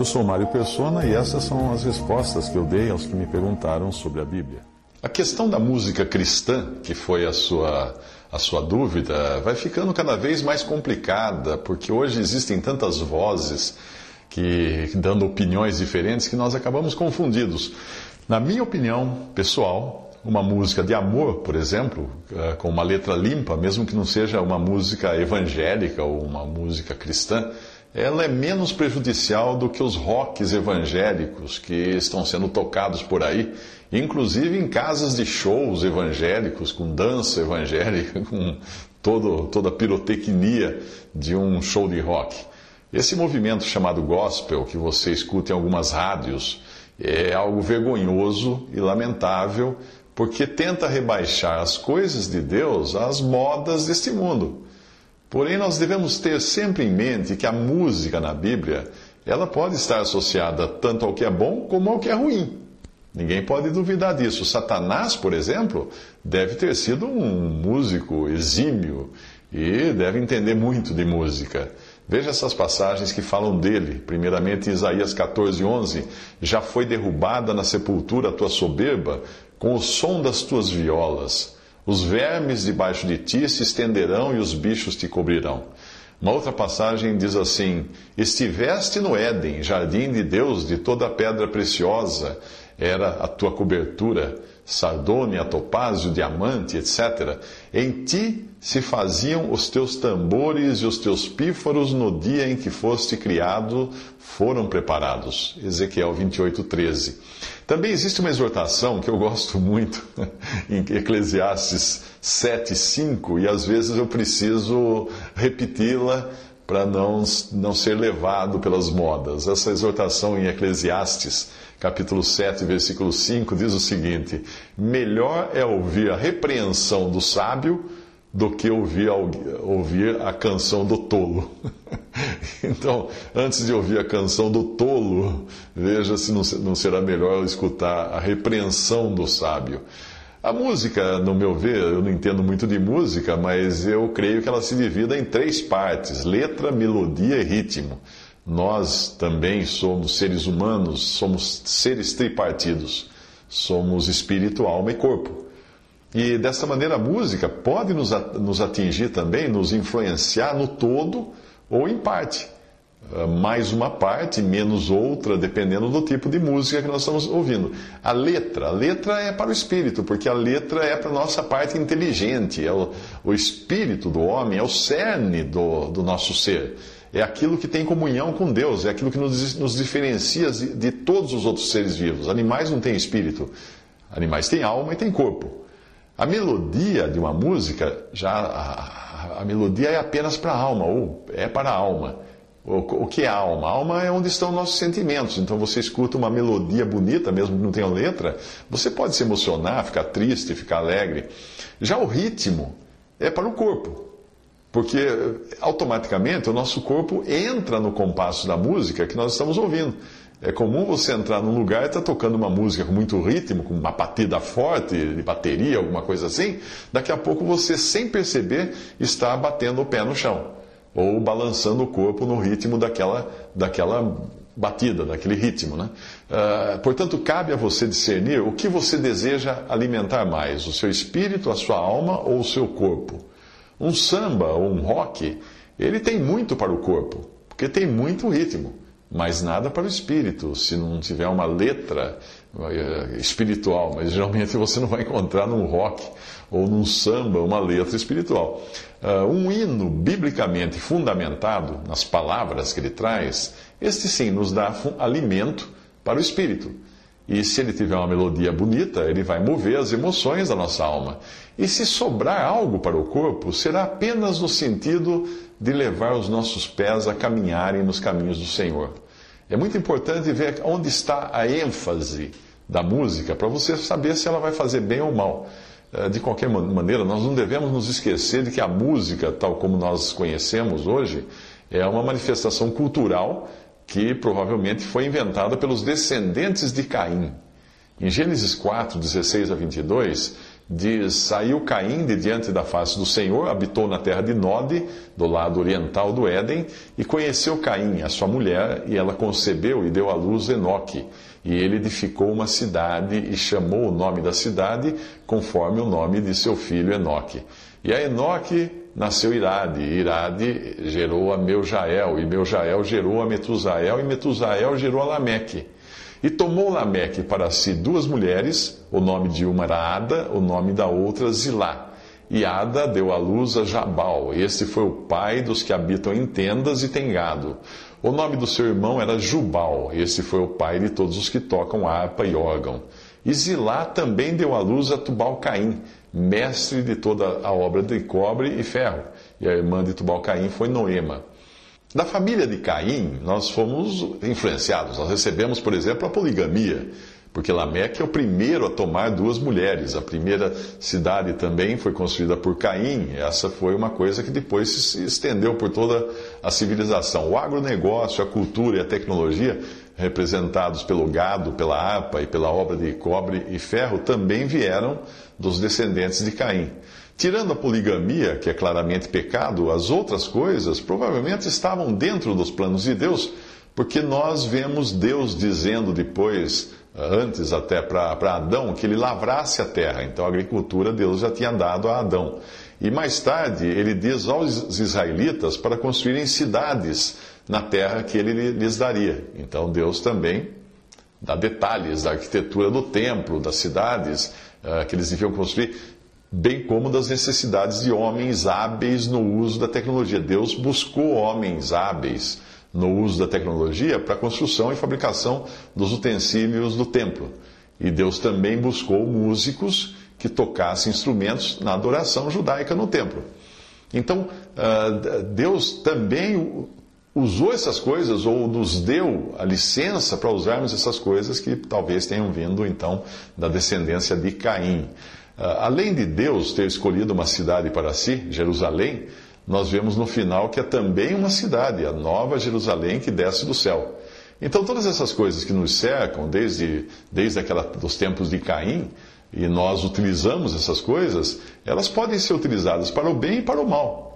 Eu sou Mário Persona e essas são as respostas que eu dei aos que me perguntaram sobre a Bíblia. A questão da música cristã, que foi a sua, a sua dúvida, vai ficando cada vez mais complicada, porque hoje existem tantas vozes que dando opiniões diferentes que nós acabamos confundidos. Na minha opinião pessoal, uma música de amor, por exemplo, eh, com uma letra limpa, mesmo que não seja uma música evangélica ou uma música cristã, ela é menos prejudicial do que os rocks evangélicos que estão sendo tocados por aí, inclusive em casas de shows evangélicos, com dança evangélica, com todo, toda a pirotecnia de um show de rock. Esse movimento chamado gospel, que você escuta em algumas rádios, é algo vergonhoso e lamentável, porque tenta rebaixar as coisas de Deus às modas deste mundo. Porém, nós devemos ter sempre em mente que a música na Bíblia, ela pode estar associada tanto ao que é bom como ao que é ruim. Ninguém pode duvidar disso. Satanás, por exemplo, deve ter sido um músico exímio e deve entender muito de música. Veja essas passagens que falam dele. Primeiramente, Isaías 14, 11. Já foi derrubada na sepultura a tua soberba com o som das tuas violas. Os vermes debaixo de ti se estenderão e os bichos te cobrirão. Uma outra passagem diz assim: Estiveste no Éden, jardim de Deus, de toda pedra preciosa era a tua cobertura, sardônia, topázio, diamante, etc. Em ti se faziam os teus tambores e os teus pífaros no dia em que foste criado, foram preparados. Ezequiel 28, 13. Também existe uma exortação que eu gosto muito em Eclesiastes 7, 5, e às vezes eu preciso repeti-la para não, não ser levado pelas modas. Essa exortação em Eclesiastes, capítulo 7, versículo 5, diz o seguinte: Melhor é ouvir a repreensão do sábio do que ouvir, ouvir a canção do tolo. então, antes de ouvir a canção do tolo, veja se não será melhor escutar a repreensão do sábio. A música, no meu ver, eu não entendo muito de música, mas eu creio que ela se divida em três partes: letra, melodia e ritmo. Nós também somos seres humanos, somos seres tripartidos. Somos espírito, alma e corpo. E dessa maneira a música pode nos atingir também, nos influenciar no todo ou em parte. Ah, mais uma parte, menos outra, dependendo do tipo de música que nós estamos ouvindo. A letra, a letra é para o espírito, porque a letra é para a nossa parte inteligente, é o, o espírito do homem, é o cerne do, do nosso ser. É aquilo que tem comunhão com Deus, é aquilo que nos, nos diferencia de, de todos os outros seres vivos. Animais não têm espírito, animais têm alma e têm corpo. A melodia de uma música, já a, a melodia é apenas para a alma, ou é para a alma. O, que é alma? A alma é onde estão nossos sentimentos. Então você escuta uma melodia bonita, mesmo que não tenha letra, você pode se emocionar, ficar triste, ficar alegre. Já o ritmo é para o corpo. Porque automaticamente o nosso corpo entra no compasso da música que nós estamos ouvindo. É comum você entrar num lugar e estar tá tocando uma música com muito ritmo, com uma batida forte de bateria, alguma coisa assim. Daqui a pouco você, sem perceber, está batendo o pé no chão ou balançando o corpo no ritmo daquela, daquela batida, daquele ritmo. Né? Uh, portanto, cabe a você discernir o que você deseja alimentar mais: o seu espírito, a sua alma ou o seu corpo. Um samba ou um rock, ele tem muito para o corpo, porque tem muito ritmo mas nada para o espírito, se não tiver uma letra eh, espiritual. Mas geralmente você não vai encontrar num rock ou num samba uma letra espiritual. Uh, um hino biblicamente fundamentado nas palavras que ele traz, este sim nos dá alimento para o espírito. E se ele tiver uma melodia bonita, ele vai mover as emoções da nossa alma. E se sobrar algo para o corpo, será apenas no sentido de levar os nossos pés a caminharem nos caminhos do Senhor. É muito importante ver onde está a ênfase da música para você saber se ela vai fazer bem ou mal. Eh, de qualquer maneira, nós não devemos nos esquecer de que a música, tal como nós conhecemos hoje, é uma manifestação cultural que provavelmente foi inventada pelos descendentes de Caim. Em Gênesis 4, 16 a 22, diz: Saiu Caim de diante da face do Senhor, habitou na terra de Nod, do lado oriental do Éden, e conheceu Caim, a sua mulher, e ela concebeu e deu à luz Enoque. E ele edificou uma cidade e chamou o nome da cidade conforme o nome de seu filho Enoque. E a Enoque nasceu Irade, e Irade gerou a Meujael, e Meujael gerou a Metusael, e Metusael gerou a Lameque. E tomou Lameque para si duas mulheres, o nome de uma era Ada, o nome da outra Zilá. E Ada deu à luz a Jabal. Este foi o pai dos que habitam em tendas e têm gado. O nome do seu irmão era Jubal. Esse foi o pai de todos os que tocam harpa e órgão. E Zilá também deu à luz a Tubal-Caim, mestre de toda a obra de cobre e ferro. E a irmã de Tubal-Caim foi Noema. Da família de Caim, nós fomos influenciados. Nós recebemos, por exemplo, a poligamia. Porque Lameque é o primeiro a tomar duas mulheres. A primeira cidade também foi construída por Caim. Essa foi uma coisa que depois se estendeu por toda a civilização. O agronegócio, a cultura e a tecnologia, representados pelo gado, pela harpa e pela obra de cobre e ferro, também vieram dos descendentes de Caim. Tirando a poligamia, que é claramente pecado, as outras coisas provavelmente estavam dentro dos planos de Deus, porque nós vemos Deus dizendo depois antes até para Adão, que ele lavrasse a terra. Então a agricultura Deus já tinha dado a Adão. E mais tarde ele diz aos israelitas para construírem cidades na terra que ele lhes daria. Então Deus também dá detalhes da arquitetura do templo, das cidades uh, que eles deviam construir, bem como das necessidades de homens hábeis no uso da tecnologia. Deus buscou homens hábeis no uso da tecnologia para a construção e fabricação dos utensílios do templo. E Deus também buscou músicos que tocassem instrumentos na adoração judaica no templo. Então, ah, Deus também usou essas coisas ou nos deu a licença para usarmos essas coisas que talvez tenham vindo então da descendência de Caim. Ah, além de Deus ter escolhido uma cidade para si, Jerusalém, nós vemos no final que é também uma cidade, a Nova Jerusalém que desce do céu. Então, todas essas coisas que nos cercam, desde, desde aquela, dos tempos de Caim, e nós utilizamos essas coisas, elas podem ser utilizadas para o bem e para o mal.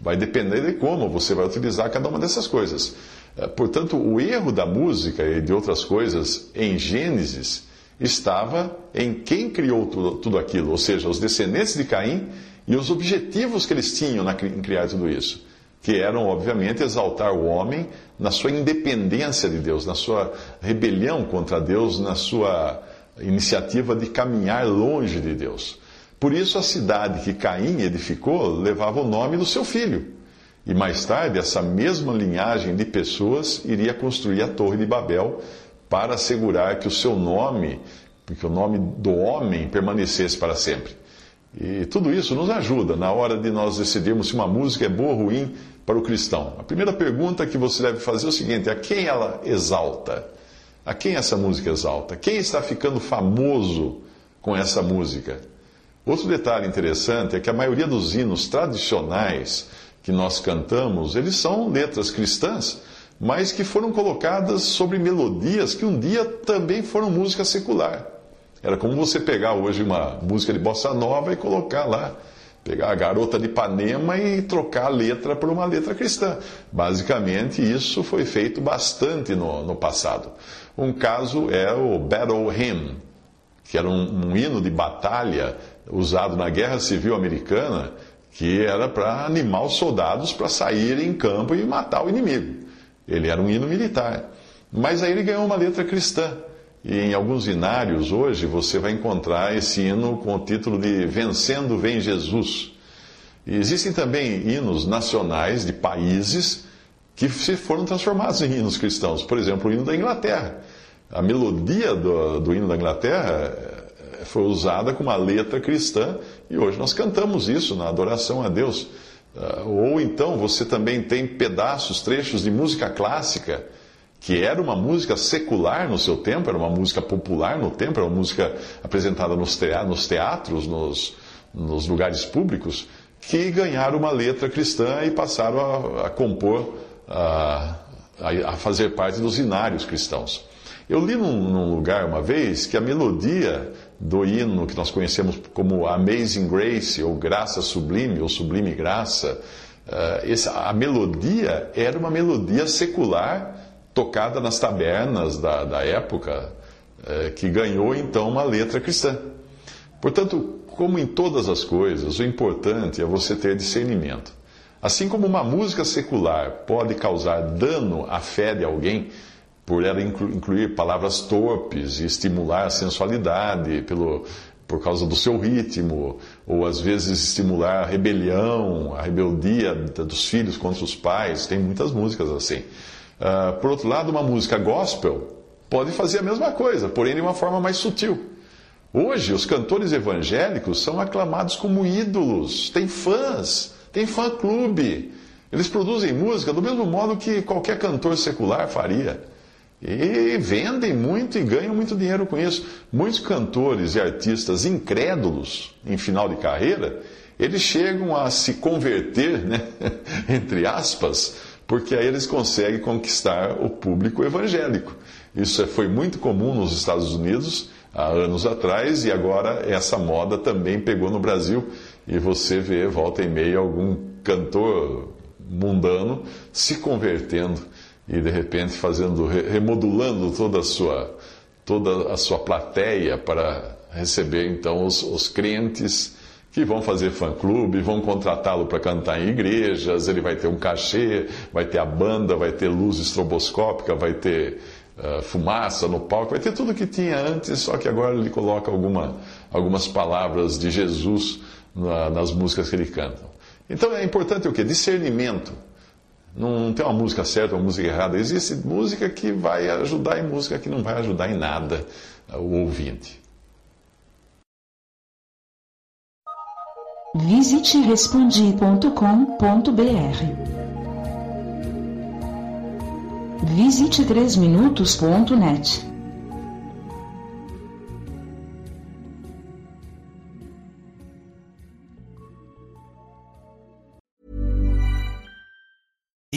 Vai depender de como você vai utilizar cada uma dessas coisas. É, portanto, o erro da música e de outras coisas em Gênesis estava em quem criou tudo, tudo aquilo, ou seja, os descendentes de Caim e os objetivos que eles tinham em criar tudo isso, que eram, obviamente, exaltar o homem na sua independência de Deus, na sua rebelião contra Deus, na sua iniciativa de caminhar longe de Deus. Por isso, a cidade que Caim edificou levava o nome do seu filho. E mais tarde, essa mesma linhagem de pessoas iria construir a Torre de Babel para assegurar que o seu nome, que o nome do homem permanecesse para sempre. E tudo isso nos ajuda na hora de nós decidirmos se uma música é boa ou ruim para o cristão. A primeira pergunta que você deve fazer é o seguinte: a quem ela exalta? A quem essa música exalta? Quem está ficando famoso com essa música? Outro detalhe interessante é que a maioria dos hinos tradicionais que nós cantamos, eles são letras cristãs, mas que foram colocadas sobre melodias que um dia também foram música secular. Era como você pegar hoje uma música de bossa nova e colocar lá, pegar a garota de Ipanema e trocar a letra por uma letra cristã. Basicamente, isso foi feito bastante no, no passado. Um caso é o Battle Hymn, que era um, um hino de batalha usado na Guerra Civil Americana, que era para animar os soldados para saírem em campo e matar o inimigo. Ele era um hino militar. Mas aí ele ganhou uma letra cristã. E em alguns inários hoje você vai encontrar esse hino com o título de Vencendo Vem Jesus. E existem também hinos nacionais de países que se foram transformados em hinos cristãos. Por exemplo, o hino da Inglaterra, A melodia do, do hino da Inglaterra foi usada com uma letra cristã e hoje nós cantamos isso na adoração a Deus. Ah, ou então você também tem pedaços, trechos de música clássica, que era uma música secular no seu tempo, era uma música popular no tempo, era uma música apresentada nos teatros, nos, nos lugares públicos, que ganharam uma letra cristã e passaram a, a compor, a, a, fazer parte dos inários cristãos. Eu li num, num, lugar uma vez que a melodia do hino que nós conhecemos como Amazing Grace, ou Graça Sublime, ou Sublime Graça, essa, a melodia era uma melodia secular tocada nas tabernas da, da época, uh, que ganhou então uma letra cristã. Portanto, como em todas as coisas, o importante é você ter discernimento. Assim como uma música secular pode causar dano à fé de alguém, por ela incluir palavras torpes e estimular a sensualidade pelo, por causa do seu ritmo, ou às vezes estimular a rebelião, a rebeldia dos filhos contra os pais. Tem muitas músicas assim. Uh, por outro lado, uma música gospel pode fazer a mesma coisa, porém de uma forma mais sutil. Hoje, os cantores evangélicos são aclamados como ídolos, tem fãs, tem fã-clube. Eles produzem música do mesmo modo que qualquer cantor secular faria. E vendem muito e ganham muito dinheiro com isso. Muitos cantores e artistas incrédulos em final de carreira, eles chegam a se converter, né? entre aspas, porque aí eles conseguem conquistar o público evangélico. Isso é, foi muito comum nos Estados Unidos há anos atrás e agora essa moda também pegou no Brasil e você vê volta e meia algum cantor mundano se convertendo e de repente fazendo remodulando toda a sua toda a sua plateia para receber então os, os crentes que vão fazer fã-clube, vão contratá-lo para cantar em igrejas, ele vai ter um cachê, vai ter a banda, vai ter luz estroboscópica, vai ter uh, fumaça no palco, vai ter tudo que tinha antes, só que agora ele coloca alguma, algumas palavras de Jesus na, nas músicas que ele canta. Então é importante o que? Discernimento. Não tem uma música certa, uma música errada. Existe música que vai ajudar e música que não vai ajudar em nada o ouvinte. Visite respondi.com.br Visite 3minutos.net.